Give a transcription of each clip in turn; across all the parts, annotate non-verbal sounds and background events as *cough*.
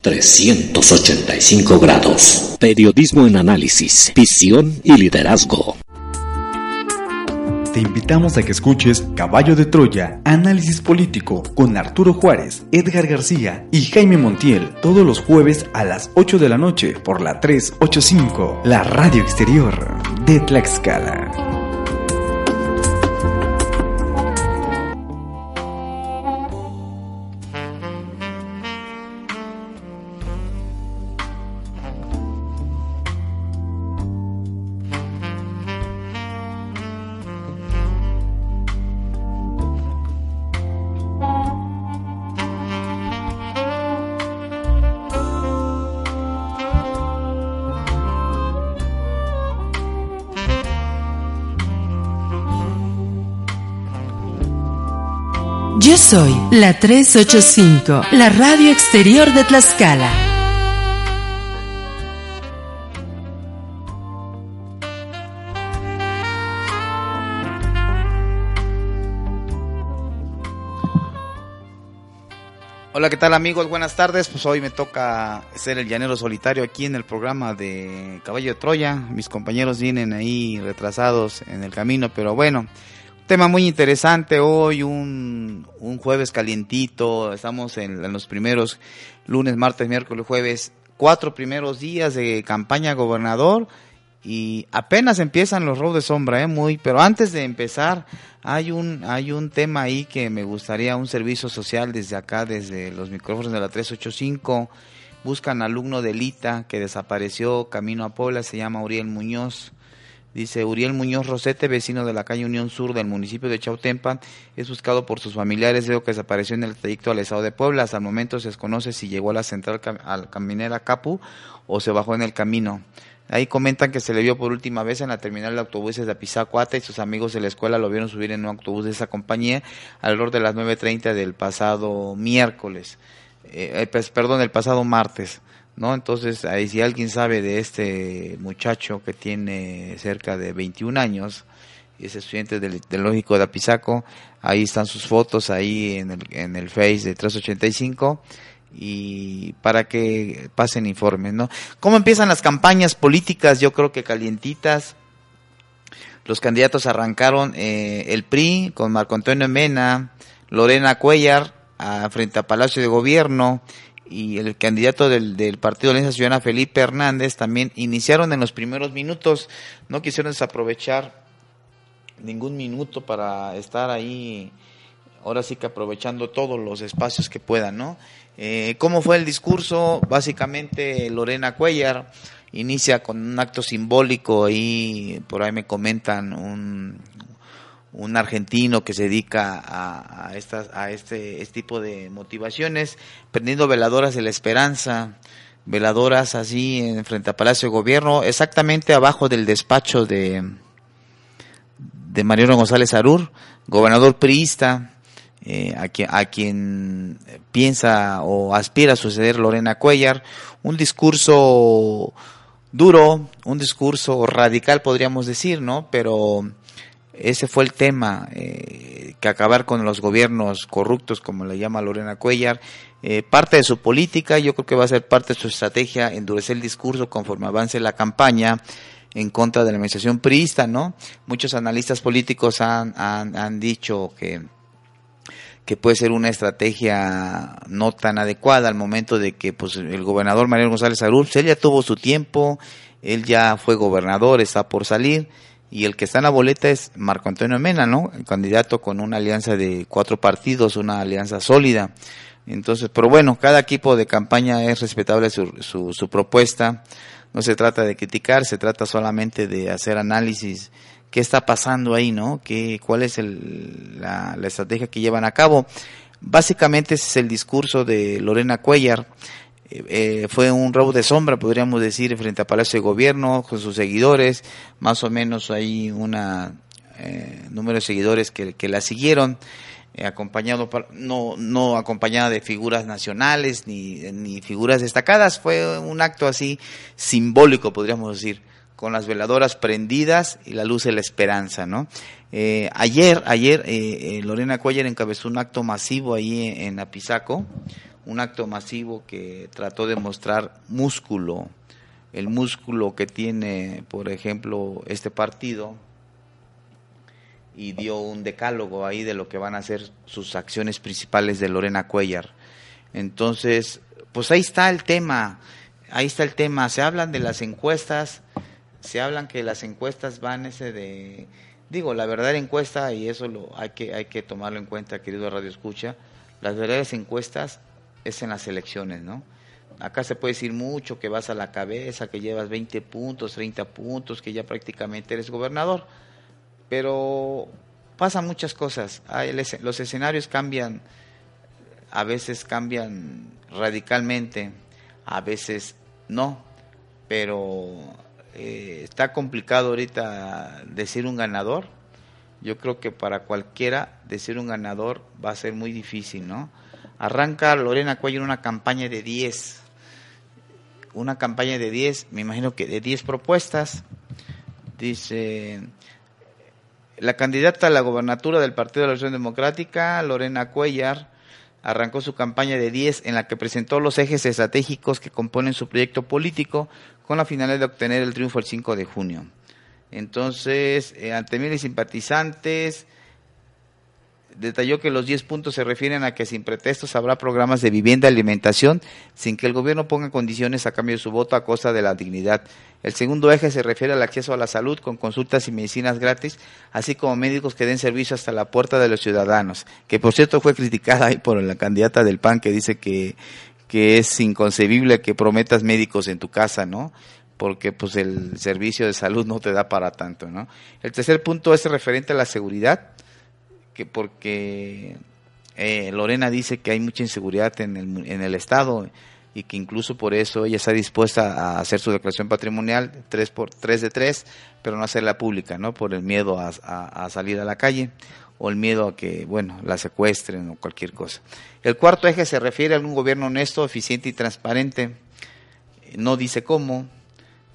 385 grados. Periodismo en análisis, visión y liderazgo. Te invitamos a que escuches Caballo de Troya, análisis político con Arturo Juárez, Edgar García y Jaime Montiel, todos los jueves a las 8 de la noche por la 385, la radio exterior de Tlaxcala. Soy la 385, la radio exterior de Tlaxcala. Hola, ¿qué tal amigos? Buenas tardes. Pues hoy me toca ser el llanero solitario aquí en el programa de Caballo de Troya. Mis compañeros vienen ahí retrasados en el camino, pero bueno, tema muy interesante hoy, un, un jueves calientito, estamos en, los primeros lunes, martes, miércoles, jueves, cuatro primeros días de campaña gobernador y apenas empiezan los robos de sombra, ¿eh? muy, pero antes de empezar hay un, hay un tema ahí que me gustaría, un servicio social desde acá, desde los micrófonos de la 385, buscan alumno de Lita que desapareció camino a Puebla, se llama Uriel Muñoz, Dice Uriel Muñoz Rosete, vecino de la calle Unión Sur del municipio de Chautempan, es buscado por sus familiares veo que desapareció en el trayecto al estado de Puebla. Hasta el momento se desconoce si llegó a la central al caminera Capu o se bajó en el camino. Ahí comentan que se le vio por última vez en la terminal de autobuses de Apizacuata y sus amigos de la escuela lo vieron subir en un autobús de esa compañía alrededor de las 9.30 del pasado miércoles, eh, pues, perdón, el pasado martes. ¿No? Entonces, ahí si alguien sabe de este muchacho que tiene cerca de 21 años, es estudiante del Tecnológico de Apizaco, ahí están sus fotos ahí en el, en el Face de 385 y para que pasen informes, ¿no? ¿Cómo empiezan las campañas políticas? Yo creo que calientitas. Los candidatos arrancaron eh, el PRI con Marco Antonio Mena, Lorena Cuellar a, frente a Palacio de Gobierno, y el candidato del, del Partido de la Ciudadana, Felipe Hernández, también iniciaron en los primeros minutos, no quisieron desaprovechar ningún minuto para estar ahí, ahora sí que aprovechando todos los espacios que puedan, ¿no? Eh, ¿Cómo fue el discurso? Básicamente Lorena Cuellar inicia con un acto simbólico, ahí por ahí me comentan un, un argentino que se dedica a, estas, a este, este, tipo de motivaciones, prendiendo veladoras de la esperanza, veladoras así en frente a Palacio de Gobierno, exactamente abajo del despacho de, de Mariano González Arur, gobernador priista, eh, a, quien, a quien piensa o aspira a suceder Lorena Cuellar, un discurso duro, un discurso radical podríamos decir, ¿no? Pero ese fue el tema, eh, que acabar con los gobiernos corruptos, como le llama Lorena Cuellar, eh, parte de su política, yo creo que va a ser parte de su estrategia, endurecer el discurso conforme avance la campaña en contra de la administración priista, ¿no? Muchos analistas políticos han, han, han dicho que, que puede ser una estrategia no tan adecuada al momento de que pues el gobernador Manuel González Arús, él ya tuvo su tiempo, él ya fue gobernador, está por salir, y el que está en la boleta es Marco Antonio Mena, ¿no? El candidato con una alianza de cuatro partidos, una alianza sólida. Entonces, pero bueno, cada equipo de campaña es respetable su, su, su propuesta. No se trata de criticar, se trata solamente de hacer análisis. ¿Qué está pasando ahí, no? ¿Qué, ¿Cuál es el, la, la estrategia que llevan a cabo? Básicamente ese es el discurso de Lorena Cuellar. Eh, fue un robo de sombra, podríamos decir, frente a Palacio de Gobierno, con sus seguidores, más o menos hay una eh, número de seguidores que, la siguieron, eh, acompañado no, no acompañada de figuras nacionales ni, ni figuras destacadas, fue un acto así simbólico, podríamos decir, con las veladoras prendidas y la luz de la esperanza, ¿no? Eh, ayer, ayer eh, Lorena Cuellar encabezó un acto masivo ahí en, en Apizaco, un acto masivo que trató de mostrar músculo, el músculo que tiene, por ejemplo, este partido, y dio un decálogo ahí de lo que van a ser sus acciones principales de Lorena Cuellar. Entonces, pues ahí está el tema, ahí está el tema. Se hablan de las encuestas, se hablan que las encuestas van ese de, digo, la verdadera encuesta, y eso lo hay que, hay que tomarlo en cuenta, querido Radio Escucha, las verdaderas encuestas es en las elecciones, ¿no? Acá se puede decir mucho que vas a la cabeza, que llevas 20 puntos, 30 puntos, que ya prácticamente eres gobernador, pero pasan muchas cosas. Los escenarios cambian, a veces cambian radicalmente, a veces no, pero eh, está complicado ahorita decir un ganador. Yo creo que para cualquiera decir un ganador va a ser muy difícil, ¿no? Arranca Lorena Cuello una campaña de 10, una campaña de 10, me imagino que de 10 propuestas. Dice, la candidata a la gobernatura del Partido de la Revolución Democrática, Lorena Cuellar, arrancó su campaña de 10 en la que presentó los ejes estratégicos que componen su proyecto político con la finalidad de obtener el triunfo el 5 de junio. Entonces, eh, ante miles simpatizantes, detalló que los 10 puntos se refieren a que sin pretextos habrá programas de vivienda y alimentación sin que el gobierno ponga condiciones a cambio de su voto a costa de la dignidad. El segundo eje se refiere al acceso a la salud con consultas y medicinas gratis, así como médicos que den servicio hasta la puerta de los ciudadanos, que por cierto fue criticada ahí por la candidata del PAN que dice que, que es inconcebible que prometas médicos en tu casa, ¿no? porque pues el servicio de salud no te da para tanto, ¿no? El tercer punto es referente a la seguridad que porque eh, Lorena dice que hay mucha inseguridad en el, en el Estado y que incluso por eso ella está dispuesta a hacer su declaración patrimonial 3 por 3 de 3, pero no hacerla pública, ¿no? Por el miedo a, a, salir a la calle o el miedo a que, bueno, la secuestren o cualquier cosa. El cuarto eje se refiere a un gobierno honesto, eficiente y transparente. No dice cómo.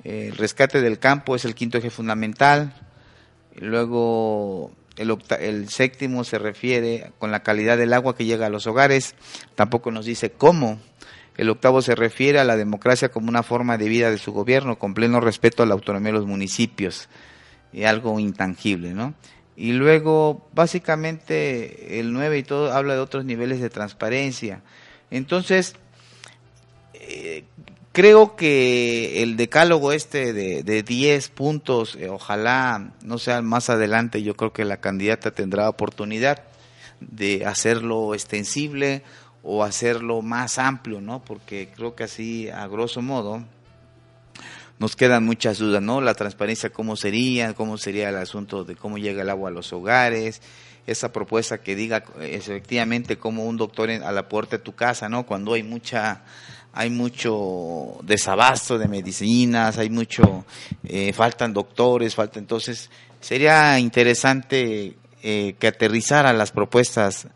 El rescate del campo es el quinto eje fundamental. Luego el, séptimo se refiere con la calidad del agua que llega a los hogares, tampoco nos dice cómo. El octavo se refiere a la democracia como una forma de vida de su gobierno, con pleno respeto a la autonomía de los municipios, y algo intangible, ¿no? Y luego, básicamente, el nueve y todo habla de otros niveles de transparencia. Entonces, eh, Creo que el decálogo este de, de 10 puntos, eh, ojalá no sea más adelante, yo creo que la candidata tendrá oportunidad de hacerlo extensible o hacerlo más amplio, ¿no? Porque creo que así, a grosso modo, nos quedan muchas dudas, ¿no? La transparencia, cómo sería, cómo sería el asunto de cómo llega el agua a los hogares, esa propuesta que diga efectivamente como un doctor a la puerta de tu casa, ¿no? Cuando hay mucha hay mucho desabasto de medicinas, hay mucho, eh, faltan doctores, falta entonces, sería interesante eh, que aterrizara las propuestas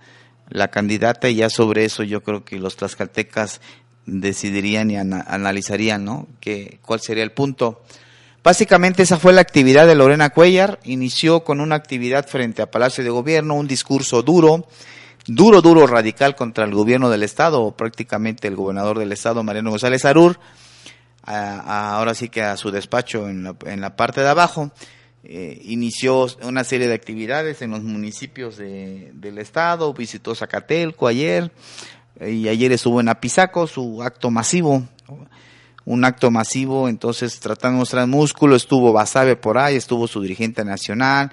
la candidata y ya sobre eso yo creo que los tlaxcaltecas decidirían y analizarían, ¿no? Que, cuál sería el punto. Básicamente esa fue la actividad de Lorena Cuellar, inició con una actividad frente a Palacio de Gobierno, un discurso duro, duro, duro, radical contra el gobierno del Estado, o prácticamente el gobernador del Estado, Mariano González Arur, ahora sí que a su despacho en la, en la parte de abajo, eh, inició una serie de actividades en los municipios de, del Estado, visitó Zacatelco ayer, y ayer estuvo en Apizaco, su acto masivo, un acto masivo, entonces tratando de mostrar músculo, estuvo Basabe por ahí, estuvo su dirigente nacional,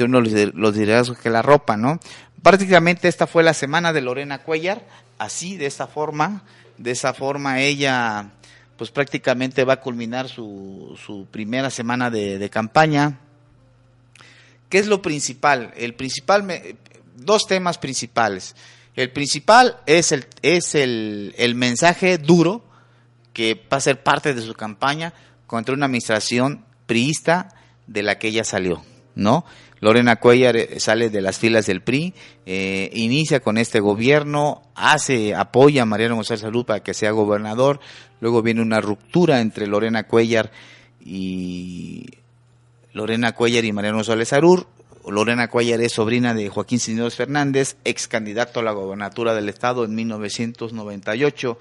uno de los liderazgos que la ropa, ¿no? Prácticamente esta fue la semana de Lorena Cuellar, así, de esta forma, de esa forma ella pues prácticamente va a culminar su, su primera semana de, campaña. ¿Qué es lo principal? El principal, dos temas principales. El principal es el, es el mensaje duro que va a ser parte de su campaña contra una administración priista de la que ella salió, ¿no? Lorena Cuellar eh, sale de las filas del PRI, eh, inicia con este gobierno, hace, apoya a Mariano González Salud para que sea gobernador, luego viene una ruptura entre Lorena Cuellar y Lorena Cuellar y Mariano González Salud. Lorena Cuellar es sobrina de Joaquín Cisneros Fernández, ex candidato a la gobernatura del estado en 1998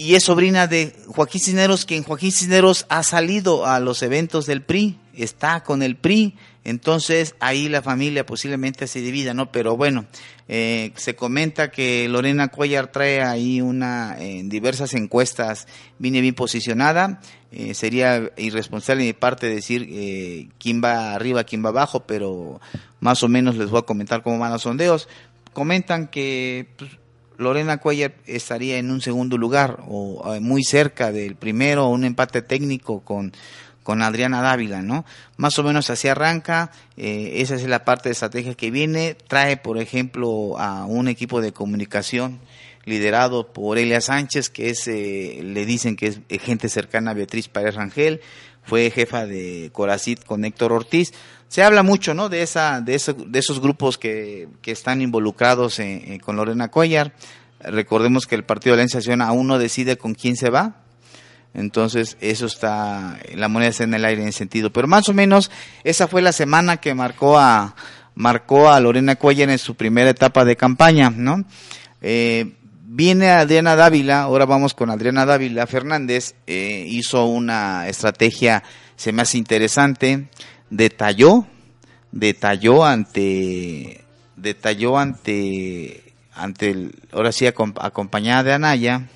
y es sobrina de Joaquín Cisneros, quien Joaquín Cisneros ha salido a los eventos del PRI, está con el PRI, entonces ahí la familia posiblemente se divida, ¿no? Pero bueno, eh, se comenta que Lorena Cuellar trae ahí una, en diversas encuestas, viene bien posicionada, eh, sería irresponsable de mi parte decir eh, quién va arriba, quién va abajo, pero más o menos les voy a comentar cómo van los sondeos. Comentan que pues, Lorena Cuellar estaría en un segundo lugar o muy cerca del primero, un empate técnico con con Adriana Dávila, ¿no? Más o menos así arranca, eh, esa es la parte de estrategia que viene, trae, por ejemplo, a un equipo de comunicación liderado por Elia Sánchez, que es, eh, le dicen que es gente cercana a Beatriz Párez Rangel, fue jefa de Coracit con Héctor Ortiz. Se habla mucho, ¿no? De esa, de, de esos grupos que, que están involucrados con Lorena Cuellar. Recordemos que el partido de la aún no decide con quién se va, entonces, eso está, la moneda está en el aire en ese sentido. Pero más o menos, esa fue la semana que marcó a, marcó a Lorena Cuellar en su primera etapa de campaña, ¿no? Eh, viene Adriana Dávila, ahora vamos con Adriana Dávila Fernández, eh, hizo una estrategia, se me hace interesante, detalló, detalló ante, detalló ante, ante el, ahora sí acompañada de Anaya,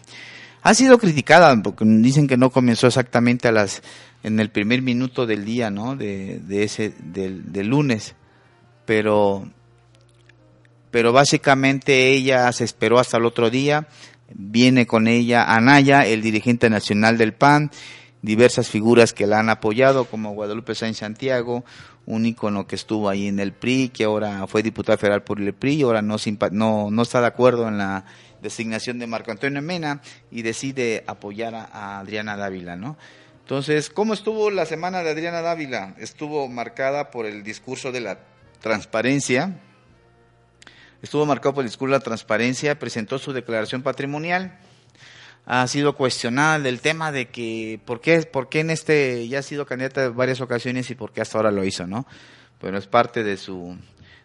ha sido criticada porque dicen que no comenzó exactamente a las en el primer minuto del día, ¿no? De, ese del, lunes, pero pero básicamente ella se esperó hasta el otro día. Viene con ella Anaya, el dirigente nacional del PAN, diversas figuras que la han apoyado, como Guadalupe Sáenz Santiago, un ícono que estuvo ahí en el PRI, que ahora fue diputado federal por el PRI, ahora no, no, no está de acuerdo en la designación de Marco Antonio Mena y decide apoyar a, Adriana Dávila, ¿no? Entonces, ¿cómo estuvo la semana de Adriana Dávila? Estuvo marcada por el discurso de la transparencia, estuvo marcado por el discurso de la transparencia, presentó su declaración patrimonial, ha sido cuestionada el tema de que por qué, por qué en este ya ha sido candidata en varias ocasiones y por qué hasta ahora lo hizo, ¿no? Bueno, es parte de su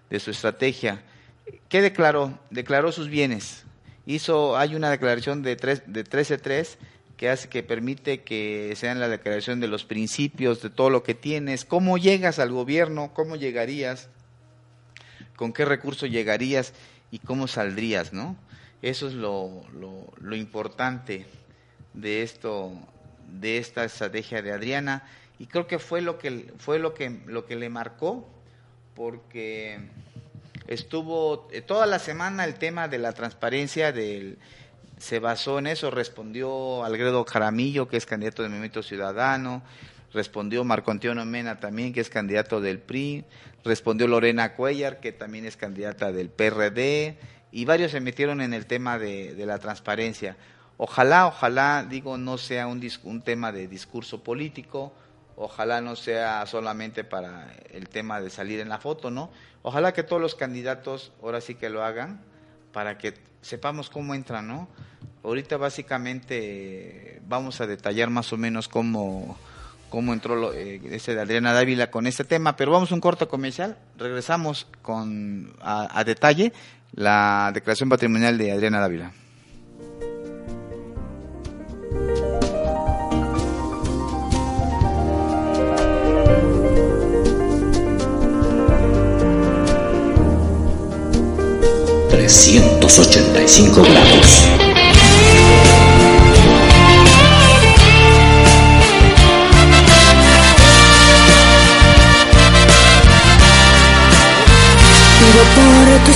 de su estrategia. ¿Qué declaró? Declaró sus bienes, hizo, hay una declaración de, tres, de 13.3 que hace que permite que sean la declaración de los principios, de todo lo que tienes, cómo llegas al gobierno, cómo llegarías, con qué recurso llegarías y cómo saldrías, ¿no? Eso es lo, lo, importante de esto, de esta estrategia de Adriana, y creo que fue lo que fue lo que lo que le marcó, porque estuvo eh, toda la semana el tema de la transparencia del se basó en eso, respondió Algredo Jaramillo, que es candidato del Movimiento Ciudadano, respondió Marco Antonio Mena también, que es candidato del PRI, respondió Lorena Cuellar, que también es candidata del PRD, y varios se metieron en el tema de, de la transparencia. Ojalá, ojalá, digo, no sea un, un tema de discurso político, ojalá no sea solamente para el tema de salir en la foto, ¿no? Ojalá que todos los candidatos ahora sí que lo hagan para que sepamos cómo entran, ¿no? Ahorita básicamente vamos a detallar más o menos cómo, cómo entró eh, ese de Adriana Dávila con este tema, pero vamos a un corto comercial, regresamos con a detalle la declaración patrimonial de Adriana Dávila. 385 grados. Pido por tus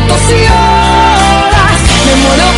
minutos y horas, me muero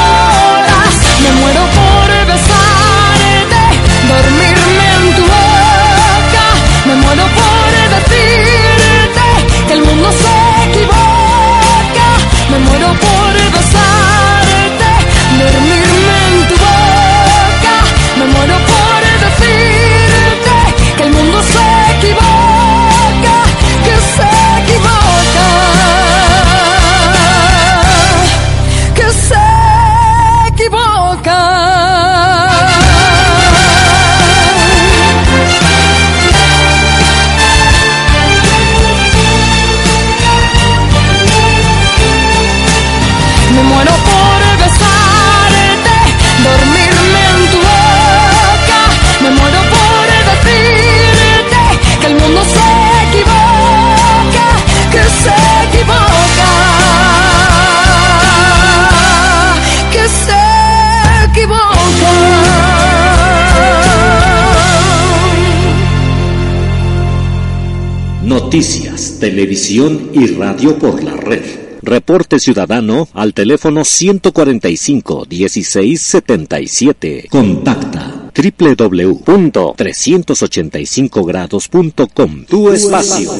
Noticias, televisión y radio por la red. Reporte ciudadano al teléfono 145 1677. Contacta www.385grados.com. Tu espacio,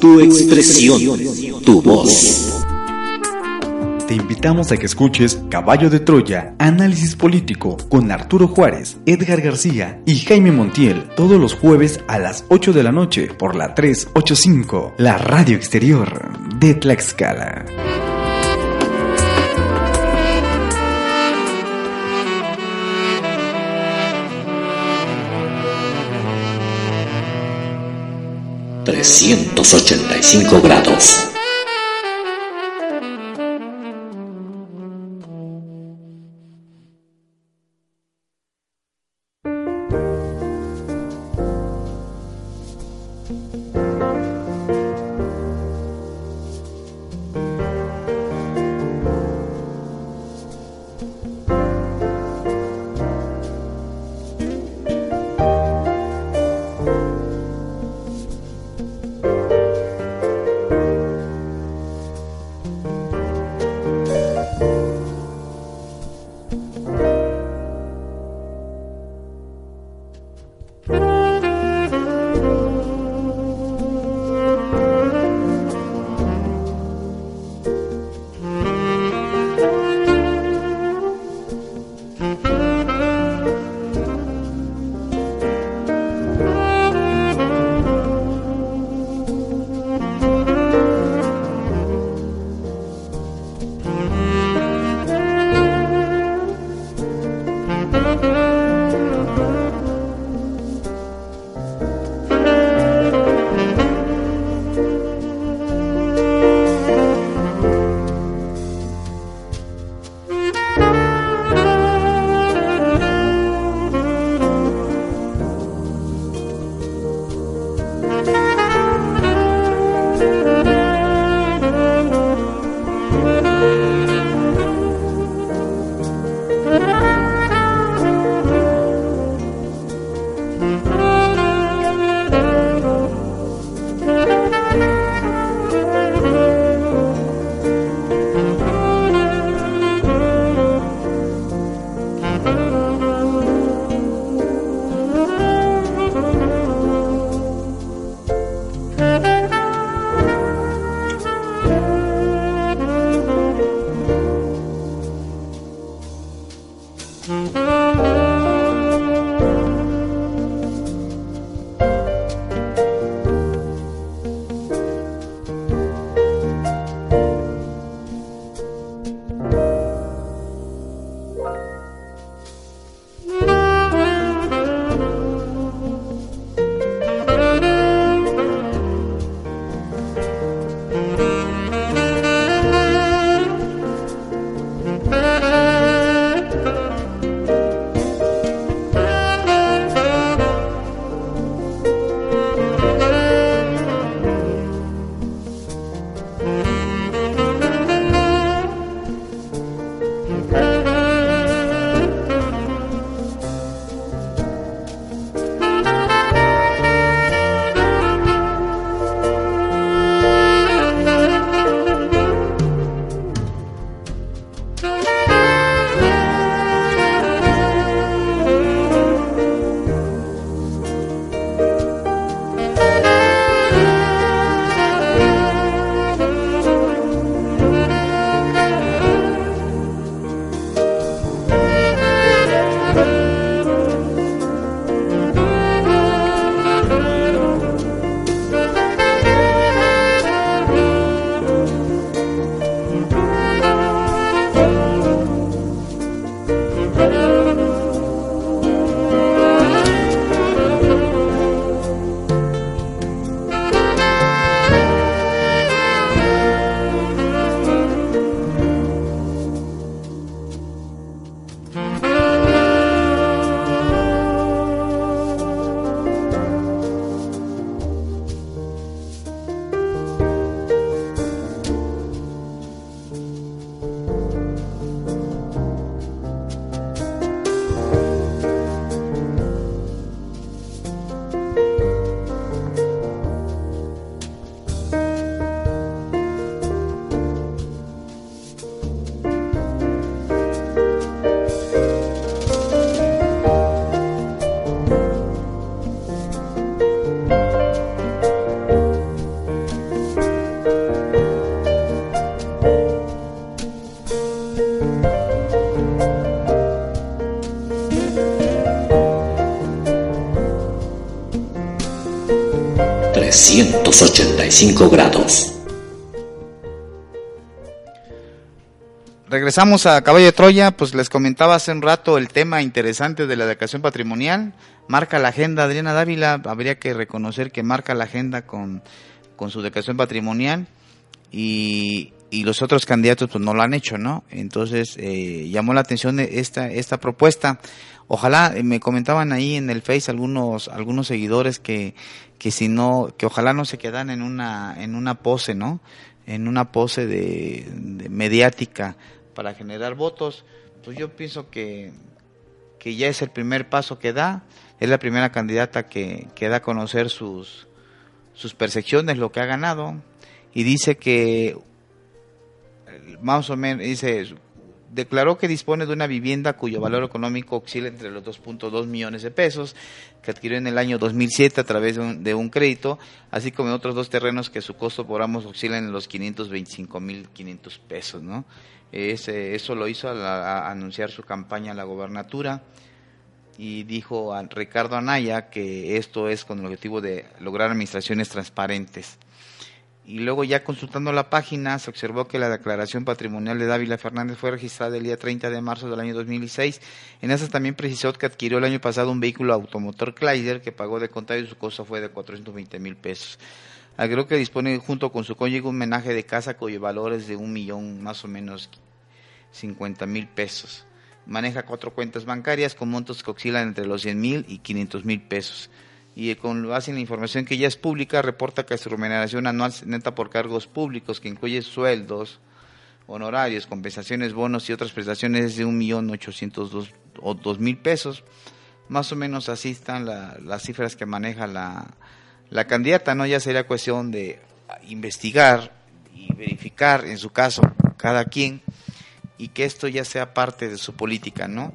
tu expresión, tu voz. Te invitamos a que escuches Caballo de Troya, análisis político con Arturo Juárez, Edgar García y Jaime Montiel todos los jueves a las 8 de la noche por la 385, la radio exterior de Tlaxcala. ...385 grados. 385 grados. Regresamos a Caballo de Troya, pues les comentaba hace un rato el tema interesante de la declaración patrimonial. Marca la agenda Adriana Dávila, habría que reconocer que marca la agenda con, con su declaración patrimonial y, y los otros candidatos pues no lo han hecho, ¿no? Entonces eh, llamó la atención esta, esta propuesta. Ojalá, eh, me comentaban ahí en el Face algunos, algunos seguidores que, que si no, que ojalá no se quedan en una, en una pose, ¿no? En una pose de, mediática para generar votos, pues yo pienso que, que ya es el primer paso que da, es la primera candidata que, que da a conocer sus, sus percepciones, lo que ha ganado, y dice que, más o menos, dice, declaró que dispone de una vivienda cuyo valor económico oscila entre los 2.2 millones de pesos, que adquirió en el año 2007 a través de un, de un crédito, así como en otros dos terrenos que su costo por ambos oscila en los 525.500 pesos, ¿no? Ese, eso lo hizo al anunciar su campaña a la gobernatura y dijo a Ricardo Anaya que esto es con el objetivo de lograr administraciones transparentes. Y luego ya consultando la página se observó que la declaración patrimonial de Dávila Fernández fue registrada el día 30 de marzo del año 2006. En esa también precisó que adquirió el año pasado un vehículo automotor Chrysler que pagó de contado y su costo fue de 420 mil pesos. Agregó que dispone junto con su cónyuge un menaje de casa cuyo valor es de un millón más o menos 50 mil pesos. Maneja cuatro cuentas bancarias con montos que oscilan entre los 100 mil y 500 mil pesos. Y con base en la información que ya es pública, reporta que su remuneración anual neta por cargos públicos, que incluye sueldos, honorarios, compensaciones, bonos y otras prestaciones, es de un millón ochocientos dos mil pesos. Más o menos así están la, las cifras que maneja la, la candidata, ¿no? Ya sería cuestión de investigar y verificar, en su caso, cada quien, y que esto ya sea parte de su política, ¿no?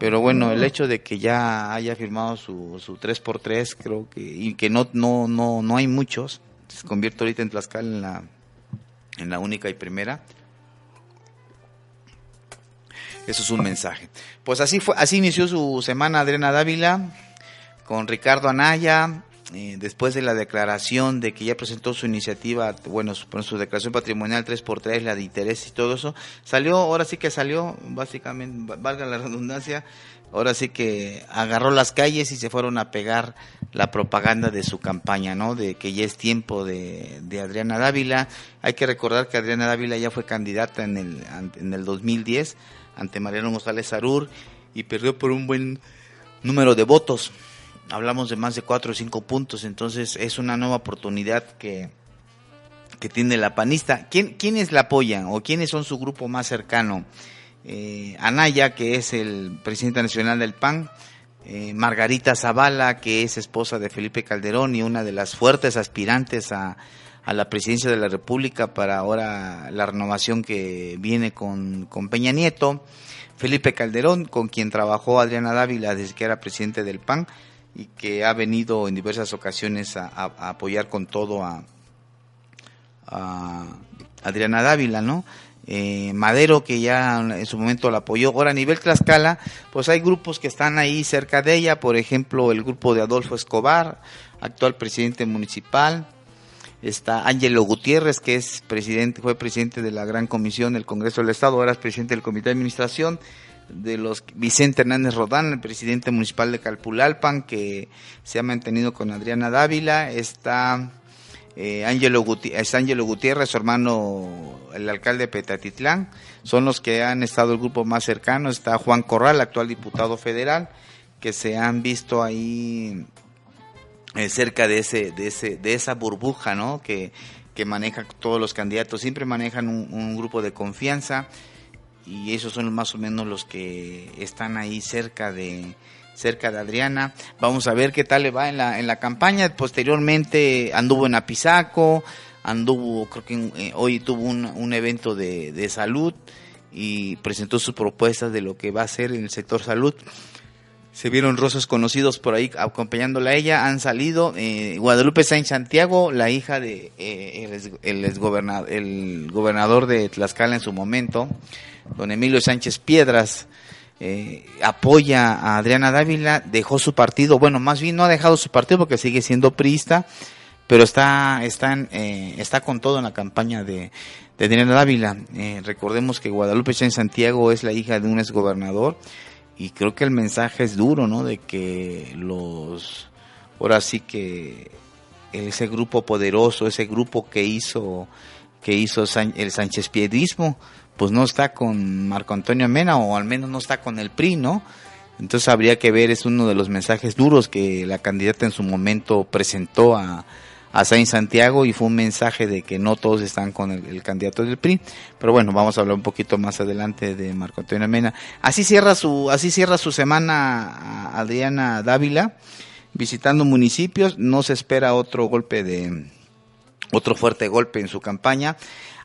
Pero bueno, el hecho de que ya haya firmado su, su 3x3, creo que, y que no, no, no, no hay muchos, se convierte ahorita en Tlaxcala en la, en la única y primera. Eso es un mensaje. Pues así fue, así inició su semana Adriana Dávila con Ricardo Anaya, eh, después de la declaración de que ya presentó su iniciativa, bueno, su, su declaración patrimonial 3x3, la de interés y todo eso, salió, ahora sí que salió, básicamente, valga la redundancia, ahora sí que agarró las calles y se fueron a pegar la propaganda de su campaña, ¿no? De que ya es tiempo de, de Adriana Dávila. Hay que recordar que Adriana Dávila ya fue candidata en el, en el 2010 ante Mariano González Arur y perdió por un buen número de votos hablamos de más de cuatro o cinco puntos, entonces es una nueva oportunidad que, que tiene la panista. ¿Quién, ¿Quiénes la apoyan o quiénes son su grupo más cercano? Eh, Anaya, que es el presidente nacional del PAN, eh, Margarita Zavala, que es esposa de Felipe Calderón y una de las fuertes aspirantes a, a la presidencia de la República para ahora la renovación que viene con, con Peña Nieto. Felipe Calderón, con quien trabajó Adriana Dávila desde que era presidente del PAN, y que ha venido en diversas ocasiones a, apoyar con todo a, a Adriana Dávila, ¿no? Eh, Madero, que ya en su momento la apoyó. Ahora, a nivel Tlaxcala, pues hay grupos que están ahí cerca de ella, por ejemplo, el grupo de Adolfo Escobar, actual presidente municipal. Está Ángelo Gutiérrez, que es presidente, fue presidente de la Gran Comisión del Congreso del Estado, ahora es presidente del Comité de Administración de los Vicente Hernández Rodán, el presidente municipal de Calpulalpan, que se ha mantenido con Adriana Dávila, está eh, Ángelo Gutiérrez, su hermano, el alcalde de Petatitlán, son los que han estado el grupo más cercano, está Juan Corral, actual diputado federal, que se han visto ahí eh, cerca de ese, de ese, de esa burbuja, ¿no? Que, que maneja todos los candidatos, siempre manejan un grupo de confianza y esos son más o menos los que están ahí cerca de cerca de Adriana. Vamos a ver qué tal le va en la en la campaña. Posteriormente anduvo en Apizaco, anduvo creo que eh, hoy tuvo un, un evento de, de salud y presentó sus propuestas de lo que va a hacer en el sector salud. Se vieron rostros conocidos por ahí acompañándola a ella. Han salido eh, Guadalupe Sainz Santiago, la hija de eh, el, el, gobernador, el gobernador de Tlaxcala en su momento, don Emilio Sánchez Piedras. Eh, apoya a Adriana Dávila, dejó su partido, bueno, más bien no ha dejado su partido porque sigue siendo priista pero está, está, eh, está con todo en la campaña de, de Adriana Dávila. Recordemos que Guadalupe en Santiago es la hija de un exgobernador y creo que el mensaje es duro, ¿no? De que los, ahora sí que ese grupo poderoso, ese grupo que hizo, que hizo el Sánchez Piedismo, pues no está con Marco Antonio Mena o al menos no está con el PRI, ¿no? Entonces habría que ver, es uno de los mensajes duros que la candidata en su momento presentó a, a Saint Santiago y fue un mensaje de que no todos están con el, candidato del PRI. Pero bueno, vamos a hablar un poquito más adelante de Marco Antonio Mena. Así cierra su, así cierra su semana Adriana Dávila, visitando municipios. No se espera otro golpe de, otro fuerte golpe en su campaña.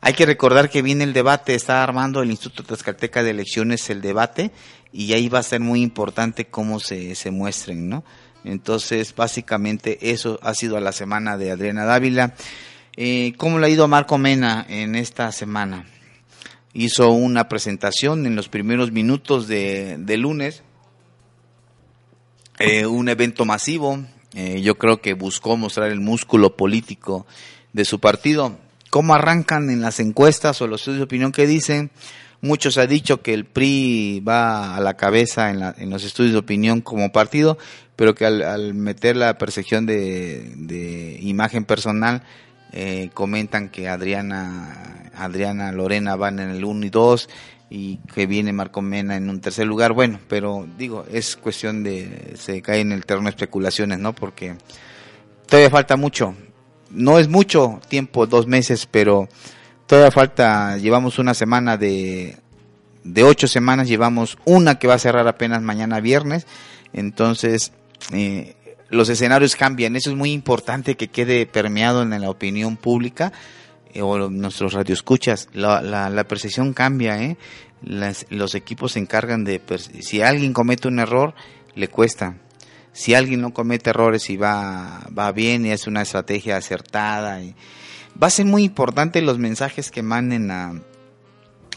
Hay que recordar que viene el debate, está armando el Instituto Tlaxcalteca de Elecciones el debate y ahí va a ser muy importante cómo se, se muestren, ¿no? Entonces, básicamente eso ha sido la semana de Adriana Dávila. Eh, ¿Cómo le ha ido a Marco Mena en esta semana? Hizo una presentación en los primeros minutos de, lunes, eh, un evento masivo. Eh, yo creo que buscó mostrar el músculo político de su partido. ¿Cómo arrancan en las encuestas o los estudios de opinión que dicen? Muchos han dicho que el PRI va a la cabeza en, en los estudios de opinión como partido, pero que al, meter la percepción de, imagen personal, eh, comentan que Adriana, Adriana Lorena van en el 1 y 2 y que viene Marco Mena en un tercer lugar. Bueno, pero digo, es cuestión de, se cae en el terreno de especulaciones, ¿no? Porque todavía falta mucho. No es mucho tiempo, dos meses, pero todavía falta, llevamos una semana de, de ocho semanas, llevamos una que va a cerrar apenas mañana viernes. Entonces, eh, los escenarios cambian. Eso es muy importante que quede permeado en la opinión pública eh, o nuestros radioescuchas. La, la, percepción cambia, ¿eh? los equipos se encargan de... Si alguien comete un error, le cuesta. Si alguien no comete errores y va, va bien y es una estrategia acertada, y, va a ser muy importante los mensajes que manden a,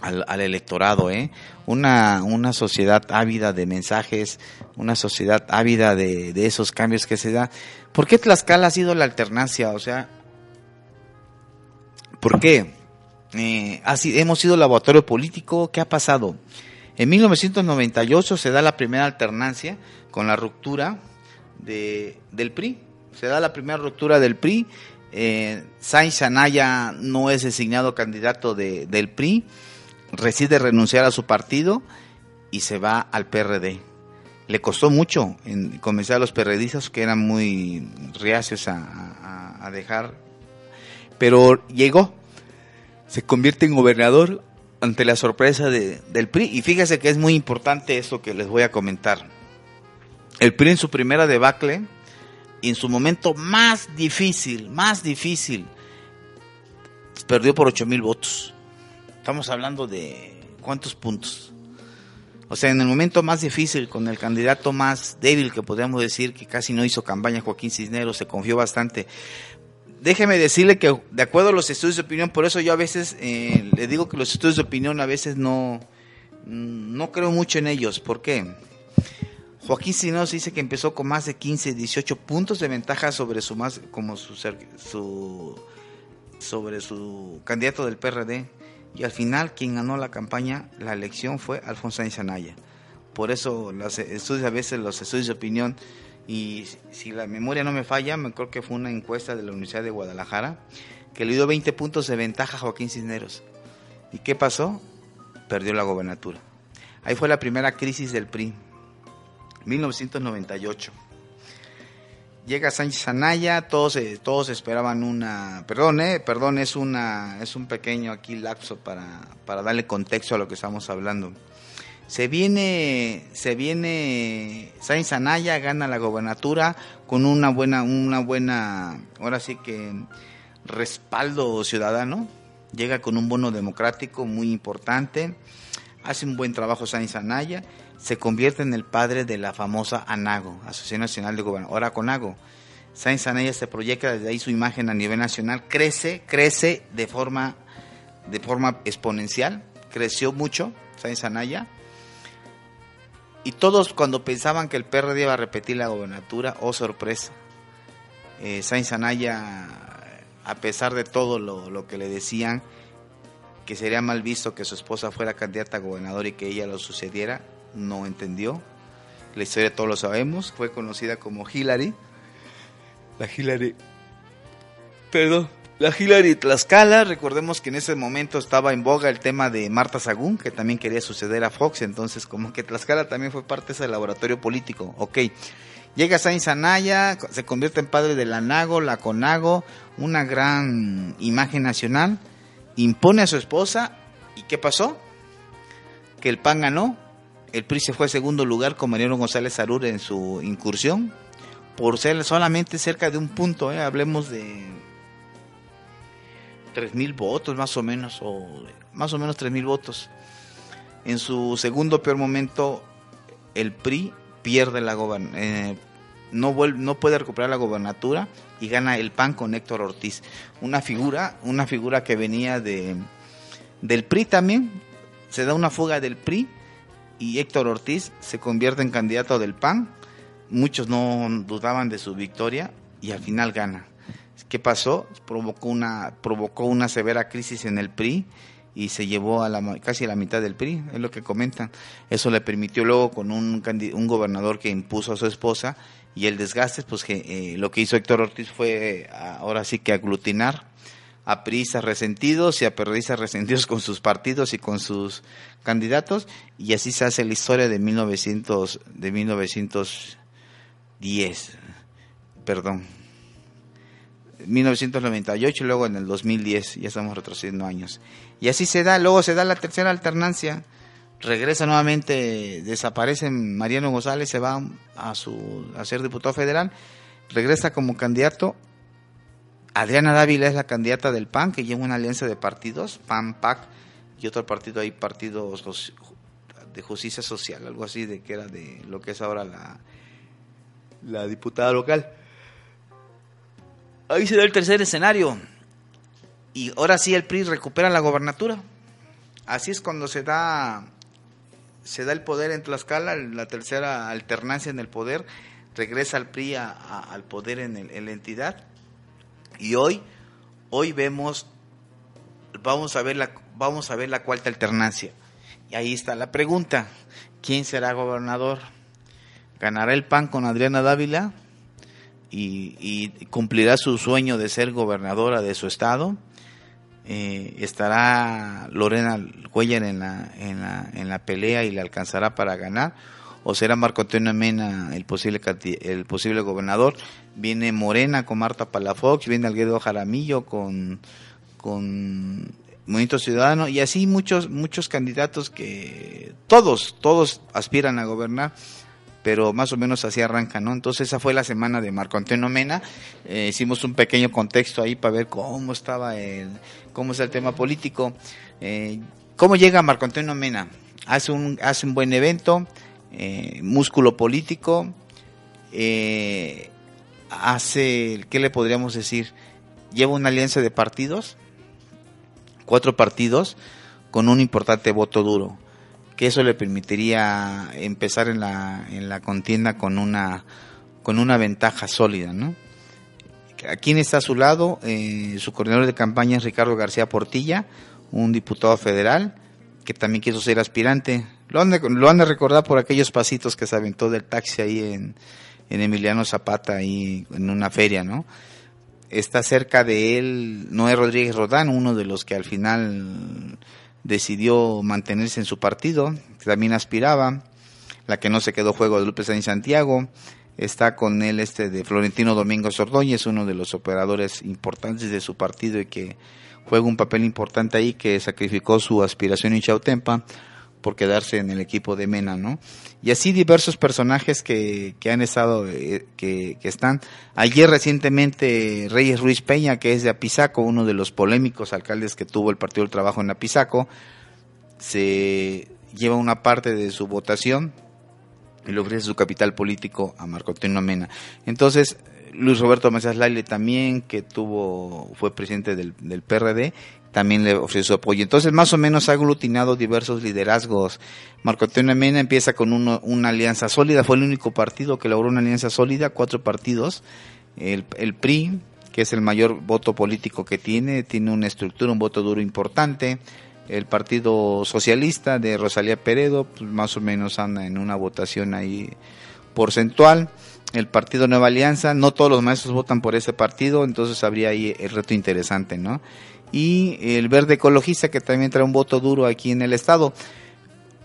al, electorado, ¿eh? Una, sociedad ávida de mensajes, una sociedad ávida de, de esos cambios que se da. ¿Por qué Tlaxcala ha sido la alternancia? O sea, ¿por qué? Eh, así, hemos sido laboratorio político, ¿qué ha pasado? En 1998 se da la primera alternancia con la ruptura de, del PRI. Se da la primera ruptura del PRI. Eh, Sainz Anaya no es designado candidato de, del PRI reside renunciar a su partido y se va al PRD. Le costó mucho en convencer a los perredistas que eran muy reacios a, dejar, pero llegó, se convierte en gobernador ante la sorpresa del PRI. Y fíjese que es muy importante esto que les voy a comentar. El PRI en su primera debacle, en su momento más difícil, más difícil, perdió por 8 mil votos. Estamos hablando de cuántos puntos. O sea, en el momento más difícil, con el candidato más débil que podríamos decir, que casi no hizo campaña, Joaquín Cisneros, se confió bastante. Déjeme decirle que, de acuerdo a los estudios de opinión, por eso yo a veces eh, le digo que los estudios de opinión a veces no, no creo mucho en ellos. ¿Por qué? Joaquín Cisneros dice que empezó con más de 15, 18 puntos de ventaja sobre su más, como su, su sobre su candidato del PRD y al final quien ganó la campaña, la elección fue Alfonso Anaya. Por eso los estudios, a veces los estudios de opinión, y si la memoria no me falla, me creo que fue una encuesta de la Universidad de Guadalajara, que le dio 20 puntos de ventaja a Joaquín Cisneros. ¿Y qué pasó? Perdió la gobernatura. Ahí fue la primera crisis del PRI, 1998 llega Sánchez Anaya, todos, eh, todos esperaban una, perdón, eh, perdón, es una, es un pequeño aquí lapso para, para darle contexto a lo que estamos hablando. Se viene, se viene, Sánchez Anaya gana la gobernatura con una buena, una buena, ahora sí que respaldo ciudadano, llega con un bono democrático muy importante, hace un buen trabajo Sánchez Anaya, se convierte en el padre de la famosa ANAGO, Asociación Nacional de Gobernadores. Ahora CONAGO. Sáenz Anaya se proyecta desde ahí su imagen a nivel nacional, crece, crece de forma, de forma exponencial, creció mucho Sáenz Anaya. Y todos cuando pensaban que el PRD iba a repetir la gobernatura, oh sorpresa, eh, Sainz Anaya, a pesar de todo lo, lo que le decían, que sería mal visto que su esposa fuera candidata a gobernador y que ella lo sucediera, no entendió. La historia todos lo sabemos, fue conocida como Hillary. La Hillary. Perdón. La Hillary Tlaxcala, recordemos que en ese momento estaba en boga el tema de Marta Sagún, que también quería suceder a Fox, entonces como que Tlaxcala también fue parte de ese laboratorio político. Ok, llega Sainz Anaya, se convierte en padre de la Nago, la Conago, una gran imagen nacional, impone a su esposa, ¿y qué pasó? Que el PAN ganó, el PRI se fue a segundo lugar con Mariano González Arur en su incursión, por ser solamente cerca de un punto, ¿eh? hablemos de tres mil votos más o menos, o más o menos tres mil votos. En su segundo peor momento, el PRI pierde la eh, no, vuelve, no puede recuperar la gobernatura y gana el PAN con Héctor Ortiz. Una figura, una figura que venía de del PRI también, se da una fuga del PRI y Héctor Ortiz se convierte en candidato del PAN. Muchos no dudaban de su victoria y al final gana. ¿Qué pasó? Provocó una, provocó una severa crisis en el PRI y se llevó a la, casi a la mitad del PRI, es lo que comentan. Eso le permitió luego con un, un gobernador que impuso a su esposa y el desgaste, pues que eh, lo que hizo Héctor Ortiz fue ahora sí que aglutinar a resentidos y a perredistas resentidos con sus partidos y con sus candidatos y así se hace la historia de 1900 de 1910 perdón 1998 y luego en el 2010 ya estamos retrocediendo años. Y así se da luego se da la tercera alternancia regresa nuevamente desaparece Mariano González se va a su a ser diputado federal regresa como candidato Adriana Dávila es la candidata del PAN, que lleva una alianza de partidos, PAN, PAC, y otro partido ahí, partidos de justicia social, algo así, de que era de lo que es ahora la, la diputada local. Ahí se da el tercer escenario. Y ahora sí el PRI recupera la gobernatura. Así es cuando se da se da el poder en Tlaxcala, la tercera alternancia en el poder, regresa el PRI al poder en, en la entidad y hoy, hoy vemos, vamos a ver la, vamos a ver la cuarta alternancia. Y ahí está la pregunta, ¿quién será gobernador? ¿Ganará el PAN con Adriana Dávila? Y, cumplirá su sueño de ser gobernadora de su estado. Eh, estará Lorena Cuellar en la, en, la, en la pelea y le alcanzará para ganar o será Marco Antonio Mena el posible el posible gobernador viene Morena con Marta Palafox viene Alguedo Jaramillo con con Movimiento Ciudadano y así muchos muchos candidatos que todos todos aspiran a gobernar pero más o menos así arranca, ¿no? Entonces esa fue la semana de Marco Antonio Mena. Eh, hicimos un pequeño contexto ahí para ver cómo estaba el, cómo es el tema político. Eh, ¿Cómo llega Marco Antonio Mena? Hace un, hace un buen evento, eh, músculo político, eh, hace, ¿qué le podríamos decir? Lleva una alianza de partidos, cuatro partidos, con un importante voto duro, que eso le permitiría empezar en la, en la contienda con una, con una ventaja sólida, ¿no? ¿A quién está a su lado? Eh, su coordinador de campaña es Ricardo García Portilla, un diputado federal que también quiso ser aspirante lo han, de, recordar por aquellos pasitos que se aventó del taxi ahí en, Emiliano Zapata, ahí en una feria, ¿no? Está cerca de él Noé Rodríguez Rodán, uno de los que al final decidió mantenerse en su partido, que también aspiraba, la que no se quedó juego de Lupe San Santiago, está con él este de Florentino Domingo Ordóñez, uno de los operadores importantes de su partido y que juega un papel importante ahí, que sacrificó su aspiración en Chautempa por quedarse en el equipo de Mena, ¿no? Y así diversos personajes que, que han estado, eh, que, que, están. Ayer recientemente Reyes Ruiz Peña, que es de Apizaco, uno de los polémicos alcaldes que tuvo el Partido del Trabajo en Apizaco, se lleva una parte de su votación y le ofrece su capital político a Marco Antonio Mena. Entonces, Luis Roberto Mesas Laile también, que tuvo, fue presidente del, del PRD, también le ofreció su apoyo. Entonces, más o menos ha aglutinado diversos liderazgos. Marco Antonio Mena empieza con una alianza sólida, fue el único partido que logró una alianza sólida, cuatro partidos El, el PRI, que es el mayor voto político que tiene, tiene una estructura, un voto duro importante. El Partido Socialista de Rosalía Peredo, pues más o menos anda en una votación ahí porcentual. El Partido Nueva Alianza, no todos los maestros votan por ese partido, entonces habría ahí el reto interesante, ¿no? Y el Verde Ecologista, que también trae un voto duro aquí en el Estado.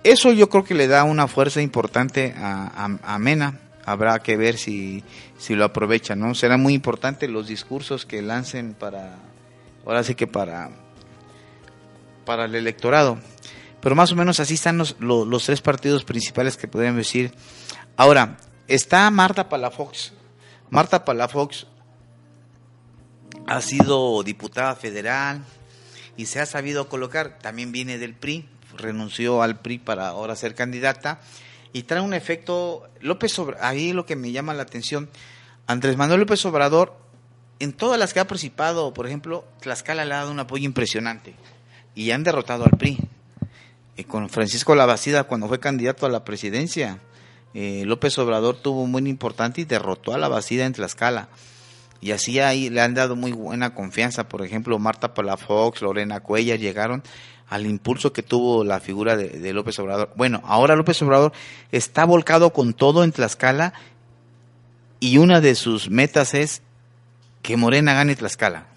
Eso yo creo que le da una fuerza importante a, a, Mena. Habrá que ver si, si lo aprovecha, ¿no? Será muy importante los discursos que lancen para, ahora sí que para, para el electorado. Pero más o menos así están los, los, tres partidos principales que podríamos decir. Ahora, está Marta Palafox. Marta Palafox ha sido diputada federal y se ha sabido colocar, también viene del PRI, renunció al PRI para ahora ser candidata y trae un efecto López Obrador, ahí lo que me llama la atención, Andrés Manuel López Obrador en todas las que ha participado, por ejemplo, Tlaxcala le ha dado un apoyo impresionante y han derrotado al PRI. Eh, con Francisco Lavacida cuando fue candidato a la presidencia, eh, López Obrador tuvo un muy importante y derrotó a Lavacida en Tlaxcala. Y así ahí le han dado muy buena confianza. Por ejemplo, Marta Palafox, Lorena Cuellar llegaron al impulso que tuvo la figura de, López Obrador. Bueno, ahora López Obrador está volcado con todo en Tlaxcala y una de sus metas es que Morena gane Tlaxcala.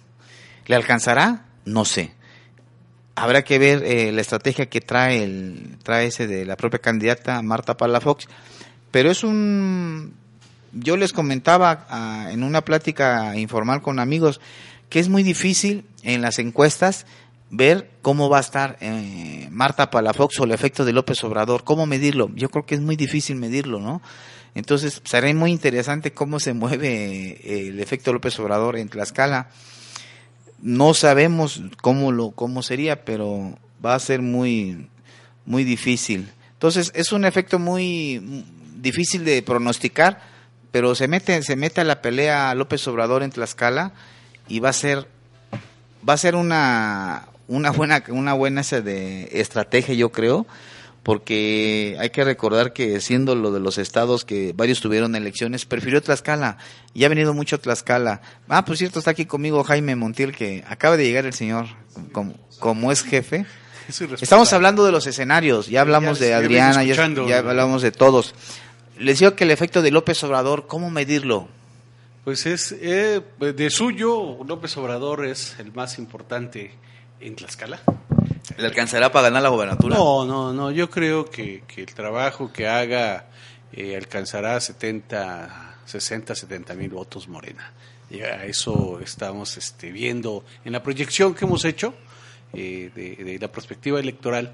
¿Le alcanzará? No sé. Habrá que ver eh, la estrategia que trae el trae ese de la propia candidata Marta Palafox, pero es un yo les comentaba ah, en una plática informal con amigos que es muy difícil en las encuestas ver cómo va a estar eh, Marta Palafox o el efecto de López Obrador, cómo medirlo. Yo creo que es muy difícil medirlo, ¿no? Entonces, será muy interesante cómo se mueve eh, el efecto López Obrador en Tlaxcala. No sabemos cómo lo cómo sería, pero va a ser muy muy difícil. Entonces, es un efecto muy difícil de pronosticar, pero se mete se mete a la pelea López Obrador en Tlaxcala y va a ser va a ser una una buena, una buena esa de estrategia, yo creo, porque hay que recordar que siendo lo de los estados que varios tuvieron elecciones, prefirió Tlaxcala y ha venido mucho Tlaxcala. Ah, por cierto, está aquí conmigo Jaime Montiel, que acaba de llegar el señor como, como es jefe. *laughs* Estamos hablando de los escenarios, ya hablamos de Adriana, ya, ya, hablamos de todos. Les digo que el efecto de López Obrador, ¿cómo medirlo? Pues es, eh, de suyo, López Obrador es el más importante en Tlaxcala. ¿Le alcanzará para ganar la gobernatura? No, no, no. Yo creo que, el trabajo que haga eh, alcanzará 70, 60, 70 mil votos Morena. Y a eso estamos este, viendo en la proyección que hemos hecho eh, de, la perspectiva electoral.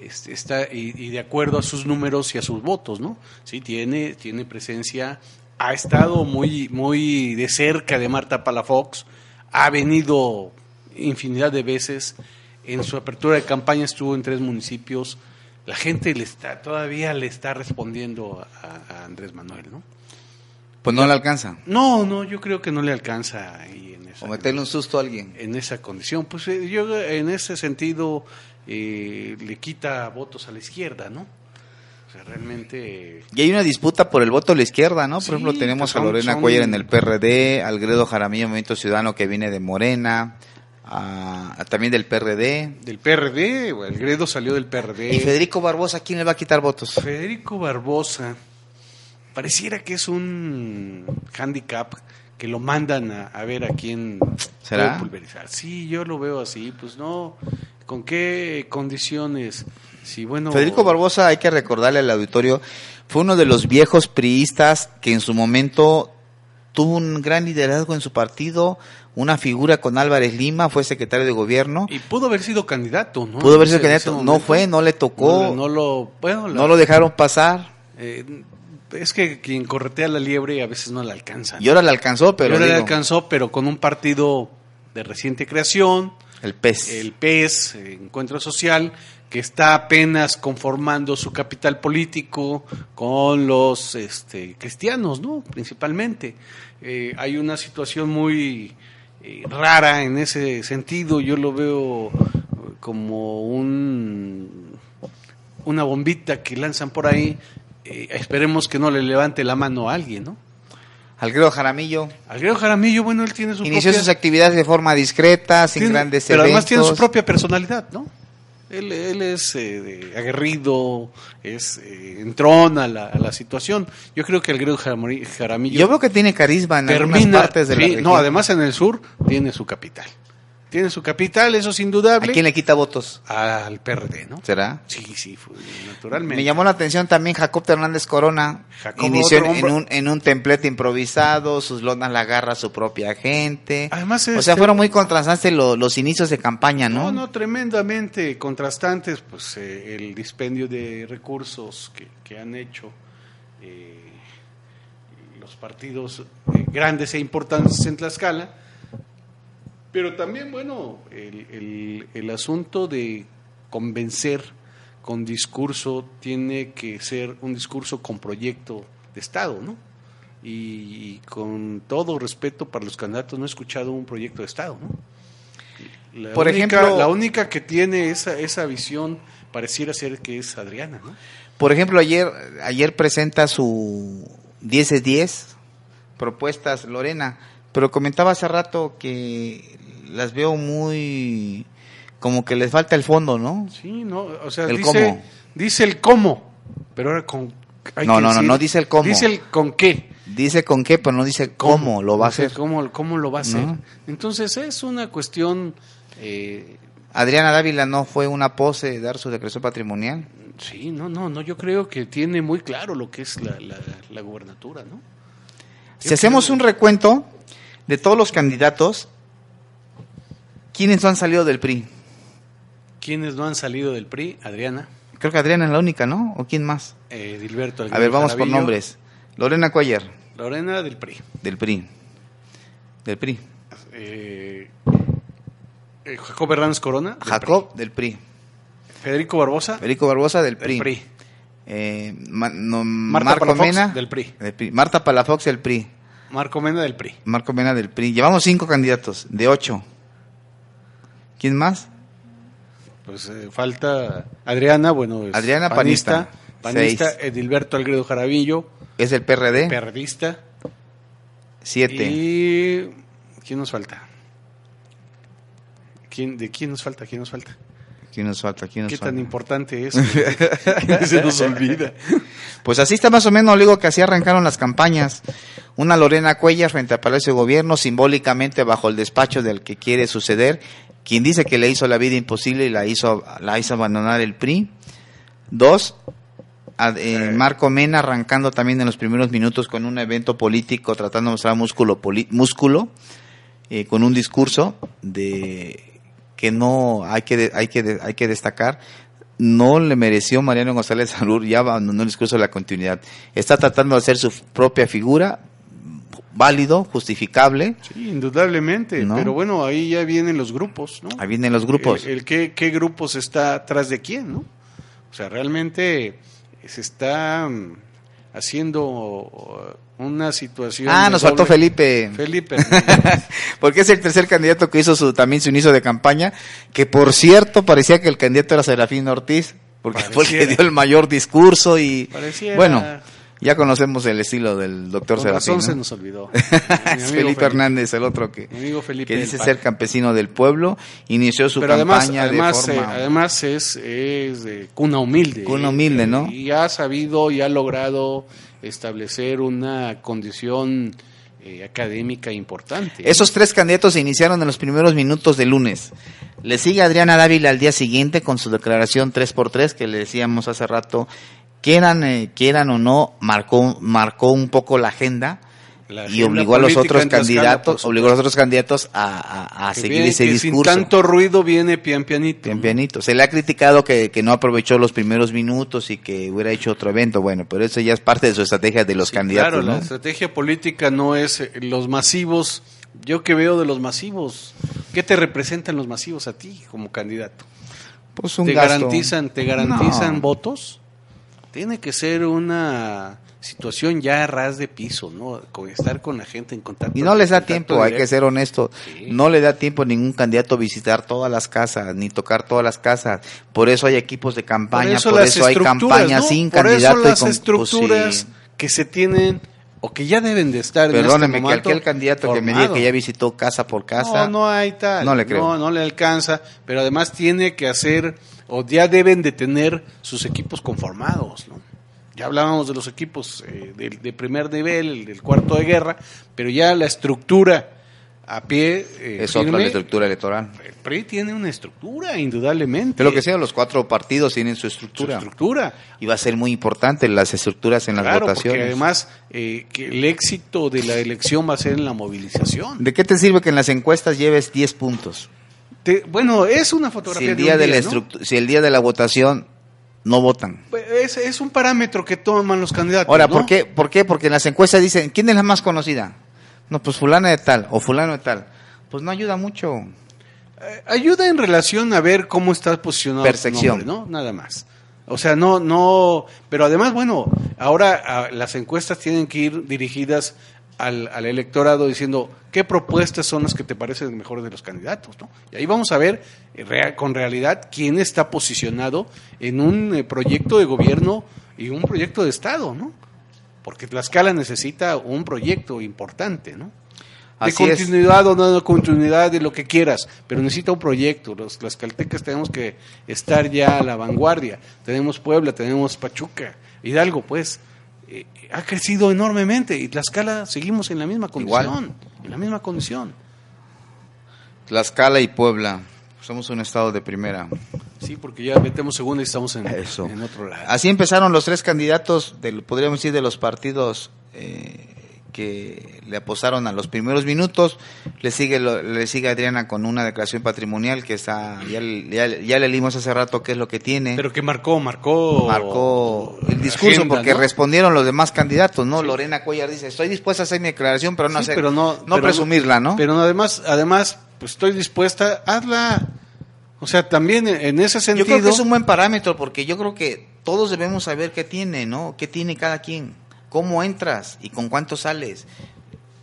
Este, está y, de acuerdo a sus números y a sus votos, ¿no? Sí, tiene, tiene presencia, ha estado muy, muy de cerca de Marta Palafox, ha venido infinidad de veces. En su apertura de campaña estuvo en tres municipios. La gente le está, todavía le está respondiendo a, Andrés Manuel, ¿no? Pues no le alcanza. No, no, yo creo que no le alcanza esa, o meterle un susto a alguien. En esa condición. Pues eh, yo en ese sentido eh, le quita votos a la izquierda, ¿no? O sea, realmente... Y hay una disputa por el voto a la izquierda, ¿no? Por ejemplo, tenemos a Lorena Cuellar en el PRD, al Gredo Jaramillo, Movimiento Ciudadano, que viene de Morena, también del PRD. Del PRD, el Gredo salió del PRD. ¿Y Federico Barbosa quién le va a quitar votos? Federico Barbosa, pareciera que es un handicap que lo mandan a, ver a quién ¿Será? pulverizar. Sí, yo lo veo así, pues no, ¿con qué condiciones? Sí, bueno, Federico Barbosa, hay que recordarle al auditorio, fue uno de los viejos priistas que en su momento tuvo un gran liderazgo en su partido, una figura con Álvarez Lima, fue secretario de gobierno. Y pudo haber sido candidato, ¿no? Pudo haber sido candidato, no fue, no le tocó. No, lo, bueno, no lo dejaron pasar. Eh, es que quien corretea la liebre a veces no la alcanza. Y ahora la alcanzó, pero. ahora la alcanzó, pero con un partido de reciente creación. El PES. El PES, Encuentro Social, que está apenas conformando su capital político con los este, cristianos, ¿no? Principalmente. Eh, hay una situación muy eh, rara en ese sentido. Yo lo veo como un, una bombita que lanzan por ahí. Eh, esperemos que no le levante la mano a alguien, ¿no? Alfredo Jaramillo Alfredo Jaramillo, bueno, él tiene su inició propia... sus actividades de forma discreta, sin tiene- grandes pero además eventos. tiene su propia personalidad, ¿no? Él, él es eh, aguerrido, es eh, entrona a la, a la situación. Yo creo que Alfredo Jaramillo Yo veo que tiene carisma en algunas termina... partes de la sí, región. no, además en el sur tiene su capital. Tiene su capital, eso es indudable. ¿A quién le quita votos? Al PRD, ¿no? ¿Será? Sí, sí, naturalmente. Me llamó la atención también Jacob Hernández Corona. Inició en, un, en un templete improvisado, sus lonas la agarra su propia gente. Además, o sea, fueron muy contrastantes lo- los inicios de campaña, ¿no? No, no, tremendamente contrastantes, pues eh, el dispendio de recursos que, que han hecho eh, los partidos eh, grandes e importantes en Tlaxcala, pero también, bueno, el, el- el asunto de convencer con discurso tiene que ser un discurso con proyecto de Estado, ¿no? Y, y con todo respeto para los candidatos, no he escuchado un proyecto de Estado, ¿no? La Por única, ejemplo- la única que tiene esa, esa visión pareciera ser que es Adriana, ¿no? Por ejemplo, ayer, ayer presenta su 10 de 10 propuestas Lorena, pero comentaba hace rato que las veo muy como que les falta el fondo, ¿no? Sí, no, o sea, El dice, cómo. dice el cómo, pero ahora con... hay No, que no, no, decir- no dice el cómo. Dice el con qué. Dice con qué, pero no dice cómo, lo va a hacer. Cómo, cómo lo va a hacer. ¿No? Entonces es una cuestión... eh, Adriana Dávila no fue una pose de dar su decreto patrimonial. sí, no, no, no, yo creo que tiene muy claro lo que es la, la, la gubernatura, ¿no? Si hacemos un recuento de todos los candidatos, ¿quiénes han salido del PRI? ¿Quiénes no han salido del PRI? Adriana, Creo que Adriana es la única, ¿no? ¿O quién más? eh, Dilberto. A ver, vamos por nombres. Lorena Cuellar, Lorena del PRI. del PRI. Del PRI. Eh, eh, Jacob Hernández Corona. del Jacob, del PRI. PRI. Federico Barbosa. Federico Barbosa, del del PRI. PRI. Eh, Ma- no, Marta Marco Palafox, Mena. del PRI. Marta Palafox, del PRI. Marco Mena del PRI. Marco Mena, del PRI. Llevamos cinco candidatos, de ocho. ¿Quién más? Pues eh, falta Adriana, bueno, es Adriana, panista. Panista, Seis. Edilberto Algredo Jaravillo, Es el PRD, periodista. siete. Y ¿quién nos falta? ¿Quién, ¿De quién nos falta? ¿Quién nos falta? ¿Quién nos falta? ¿Quién nos ¿Qué falta? tan importante es? que *laughs* se nos olvida. Pues así está más o menos, le digo que así arrancaron las campañas. Una Lorena Cuellar frente al Palacio de Gobierno, simbólicamente bajo el despacho del que quiere suceder, quien dice que le hizo la vida imposible y la hizo, la hizo abandonar el PRI. Dos, a- eh, Marco Mena arrancando también en los primeros minutos con un evento político tratando de mostrar músculo, poli- músculo eh, con un discurso de que no hay que hay que hay que destacar no le mereció Mariano González Salur ya abandonó el discurso de la continuidad está tratando de hacer su propia figura válido justificable Sí, indudablemente. ¿No? Pero bueno, ahí ya vienen los grupos, ¿no? ahí vienen los grupos El, el qué, qué grupos está atrás de quién, ¿no? O sea, realmente se está mm, haciendo uh, una situación. ah nos faltó Felipe Felipe. *laughs* porque es el tercer candidato que hizo su también su inicio de campaña que por cierto parecía que el candidato era Serafín Ortiz porque fue el que dio el mayor discurso y Pareciera. bueno ya conocemos el estilo del doctor Serafín razón se ¿no? nos olvidó. *laughs* Felipe Hernández, el otro que, Mi amigo Felipe que del dice ser campesino del pueblo, inició su Pero además, campaña además, de eh, forma... además es, es de cuna humilde. Cuna humilde, ¿no? Y ha sabido y ha logrado establecer una condición eh, académica importante. Esos tres candidatos se iniciaron en los primeros minutos del lunes. Le sigue Adriana Dávila al día siguiente con su declaración 3x3 que le decíamos hace rato, quieran, eh, quieran o no, marcó, marcó un poco la agenda La y obligó a los otros candidatos, obligó a los otros candidatos a, a- seguir ese que discurso. Sin tanto ruido viene pian pianito. Bien pianito. Se le ha criticado que, que no aprovechó los primeros minutos y que hubiera hecho otro evento. Bueno, pero eso ya es parte de su estrategia de los Sí, candidatos. Claro, ¿no? la estrategia política no es eh, los masivos. Yo que veo de los masivos, ¿qué te representan los masivos a ti como candidato? Pues un ¿Te gasto. garantizan, te garantizan No. votos? Tiene que ser una situación ya a ras de piso, ¿no? Con estar con la gente en contacto. Y no les da tiempo, hay que ser honesto, Sí. no le da tiempo a ningún candidato visitar todas las casas, ni tocar todas las casas. Por eso hay equipos de campaña, por eso, hay campañas ¿no? sin Por candidato. eso las y con- estructuras pues sí. que se tienen o que ya deben de estar Perdóneme, en este que aquel candidato que me diga que ya visitó casa por casa. No, no hay tal. No le creo. No, no le alcanza, pero además tiene que hacer, o ya deben de tener sus equipos conformados, ¿no? Ya hablábamos de los equipos eh, de, de primer nivel, el del cuarto de guerra, pero ya la estructura a pie eh, es otra la estructura electoral. El PRI tiene una estructura, indudablemente. De lo que sea, los cuatro partidos tienen su Su estructura. estructura. Y va a ser muy importante las estructuras en las Claro, votaciones. porque además eh, que el éxito de la elección va a ser en la movilización. ¿De qué te sirve que en las encuestas lleves 10 puntos? Te- bueno, es una Si fotografía el de día de la ¿no? si el día de la votación no votan. Es, es un parámetro que toman los candidatos. Ahora, ¿no? ¿por qué? ¿Por qué? Porque en las encuestas dicen, ¿quién es la más conocida? No, pues fulana de tal o fulano de tal. Pues no ayuda mucho. Eh, ayuda en relación a ver cómo está posicionado Percepción. ¿no? Nada más. O sea, no, no, pero además, bueno, ahora ah, las encuestas tienen que ir dirigidas al, al electorado diciendo qué propuestas son las que te parecen mejores de los candidatos, ¿no? Y ahí vamos a ver eh, con realidad quién está posicionado en un eh, proyecto de gobierno y un proyecto de Estado, ¿no? Porque Tlaxcala necesita un proyecto importante, ¿no? De Así es. continuidad o no de continuidad, de lo que quieras, pero necesita un proyecto. Los tlaxcaltecas tenemos que estar ya a la vanguardia. Tenemos Puebla, tenemos Pachuca, Hidalgo, pues, eh, ha crecido enormemente y Tlaxcala seguimos en la misma Igual. condición. En la misma condición. Tlaxcala y Puebla. Somos un estado de primera. Sí, porque ya metemos segunda y estamos en, Eso. en otro lado. Así empezaron los tres candidatos, del, podríamos decir, de los partidos eh, que le apostaron a los primeros minutos. Le sigue le sigue Adriana con una declaración patrimonial que está ya, ya, ya le leímos hace rato qué es lo que tiene. Pero que marcó, marcó. marcó el discurso agenda, porque ¿no? respondieron los demás candidatos, ¿no? Lorena Cuellar dice, estoy dispuesta a hacer mi declaración, pero no Sí, hacer, pero no, no pero presumirla, ¿no? Pero además, además, pues estoy dispuesta, hazla. O sea, también en ese yo sentido. creo que es un buen parámetro porque yo creo que todos debemos saber qué tiene, ¿no? ¿Qué tiene cada quien? ¿Cómo entras y con cuánto sales?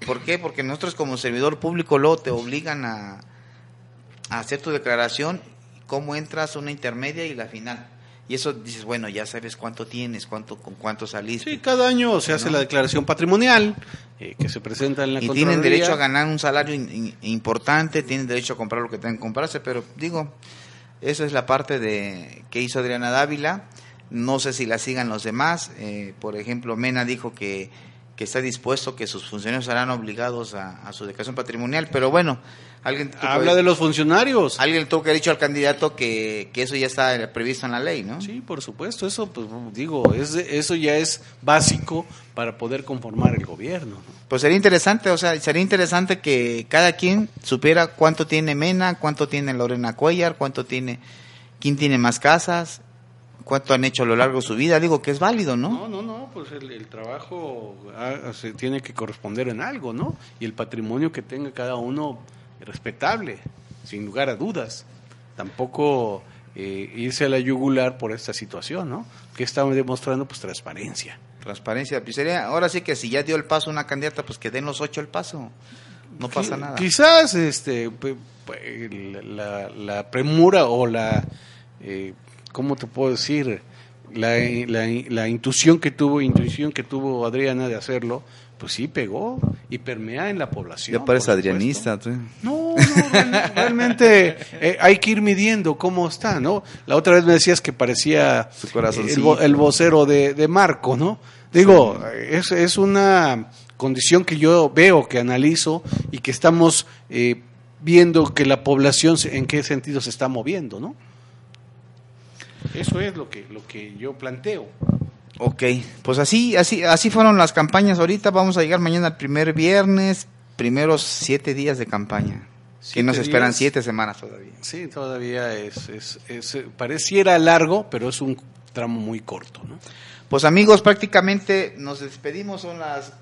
¿Por qué? Porque nosotros como servidor público luego te obligan a, a hacer tu declaración, cómo entras, una intermedia y la final. Y eso dices, bueno, ya sabes cuánto tienes, cuánto con cuánto saliste. Sí, cada año se hace ¿No? la declaración patrimonial eh, que se presenta en la y tienen derecho a ganar un salario in- in- importante, tienen derecho a comprar lo que tengan que comprarse, pero digo, eso es la parte de que hizo Adriana Dávila. No sé si la sigan los demás. Eh, por ejemplo, Mena dijo que, que está dispuesto, que sus funcionarios serán obligados a, a su declaración patrimonial, pero bueno, alguien Habla que- de los funcionarios. alguien tuvo que haber dicho al candidato que, que eso ya está previsto en la ley, ¿no? Sí, por supuesto, eso pues digo, es eso ya es básico para poder conformar el gobierno. ¿no? Pues sería interesante, o sea, sería interesante que cada quien supiera cuánto tiene Mena, cuánto tiene Lorena Cuellar, cuánto tiene, quién tiene más casas, cuánto han hecho a lo largo de su vida. Digo que es válido, ¿no? No, no, no, pues el, el trabajo ah, se tiene que corresponder en algo, ¿no? Y el patrimonio que tenga cada uno respetable, sin lugar a dudas. Tampoco eh, irse a la yugular por esta situación, ¿no? Que estamos demostrando, pues, transparencia. Transparencia. Pues sería, ahora sí que si ya dio el paso una candidata, pues que den los ocho el paso. No pasa nada. Quizás este, la, la premura o la, eh, ¿cómo te puedo decir? La, la, la intuición que tuvo, intuición que tuvo Adriana de hacerlo, pues sí pegó y permea en la población. Ya supuesto. adrianista. tú. No, no, real- *laughs* realmente eh, hay que ir midiendo cómo está, ¿no? La otra vez me decías que parecía el, el vocero de, de Marco, ¿no? Digo, es, es una condición que yo veo, que analizo y que estamos eh, viendo que la población en qué sentido se está moviendo, ¿no? Eso es lo que, lo que yo planteo. Ok, pues así, así, así fueron las campañas ahorita. Vamos a llegar mañana al primer viernes, primeros siete días de campaña. que nos esperan siete semanas todavía. Sí, todavía es, es, es- pareciera largo, pero es un tramo muy corto, ¿no? Pues amigos, prácticamente nos despedimos, son las,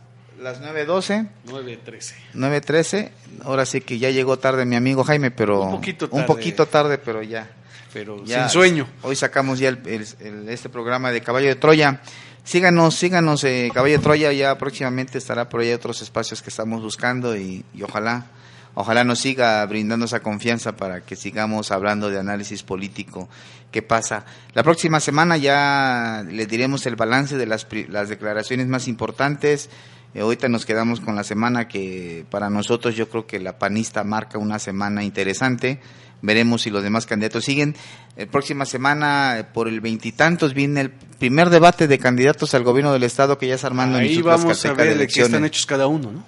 las 9.12, 9-13. 9.13. Ahora sí que ya llegó tarde mi amigo Jaime, pero... Un poquito Un tarde. poquito tarde, pero ya. Pero ya sin sueño. Hoy sacamos ya el- el- el- este programa de Caballo de Troya. Síganos, síganos, eh, Caballo de Troya, ya próximamente estará por ahí otros espacios que estamos buscando y, y ojalá, ojalá nos siga brindando esa confianza para que sigamos hablando de análisis político. ¿Qué pasa? La próxima semana ya le diremos el balance de las, las declaraciones más importantes Eh, ahorita nos quedamos con la semana que para nosotros yo creo que la panista marca una semana interesante. Veremos si los demás candidatos siguen. La próxima semana, eh, por el veintitantos, viene el primer debate de candidatos al gobierno del estado que ya está armando Ahí en vamos a ver de qué están hechos cada uno, ¿no?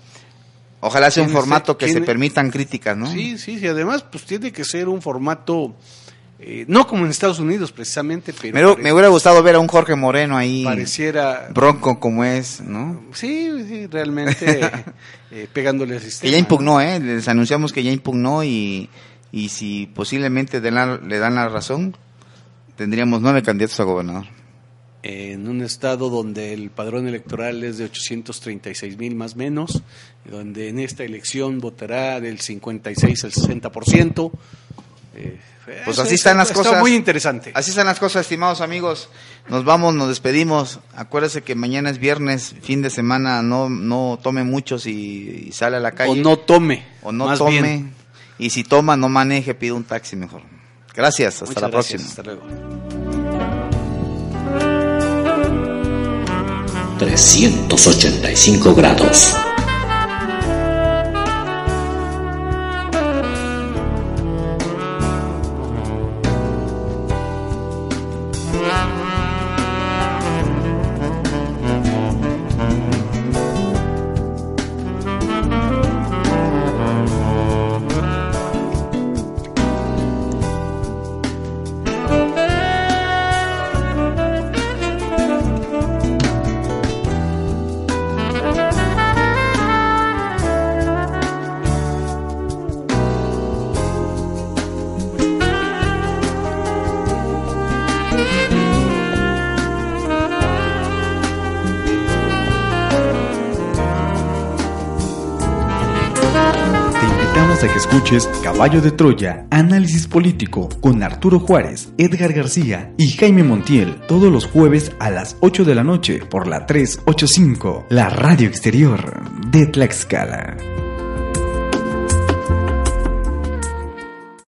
Ojalá sea un formato que se permitan críticas, ¿no? Sí, sí, sí. Además, pues tiene que ser un formato, eh, no como en Estados Unidos precisamente, pero Me, hubiera- pare- me hubiera gustado ver a un Jorge Moreno ahí, pareciera... bronco como es, ¿no? Sí, sí, realmente *laughs* eh, pegándole al sistema. Que ya impugnó, ¿eh? Les anunciamos que ya impugnó y, y si posiblemente de la- le dan la razón, tendríamos nueve candidatos a gobernador. en un estado donde el padrón electoral es de 836 mil más menos, donde en esta elección votará del 56 al 60%. Eh, Pues así están las está cosas. muy interesante. Así están las cosas, estimados amigos. Nos vamos, nos despedimos. Acuérdense que mañana es viernes, fin de semana, no, no tome muchos y, y sale a la calle. O no tome. O no tome. bien. Y si toma, no maneje, pide un taxi mejor. Gracias, hasta Muchas la gracias, próxima. Hasta luego. 385 grados. Caballo de Troya, análisis político con Arturo Juárez, Edgar García y Jaime Montiel todos los jueves a las 8 de la noche por la 385, la radio exterior de Tlaxcala.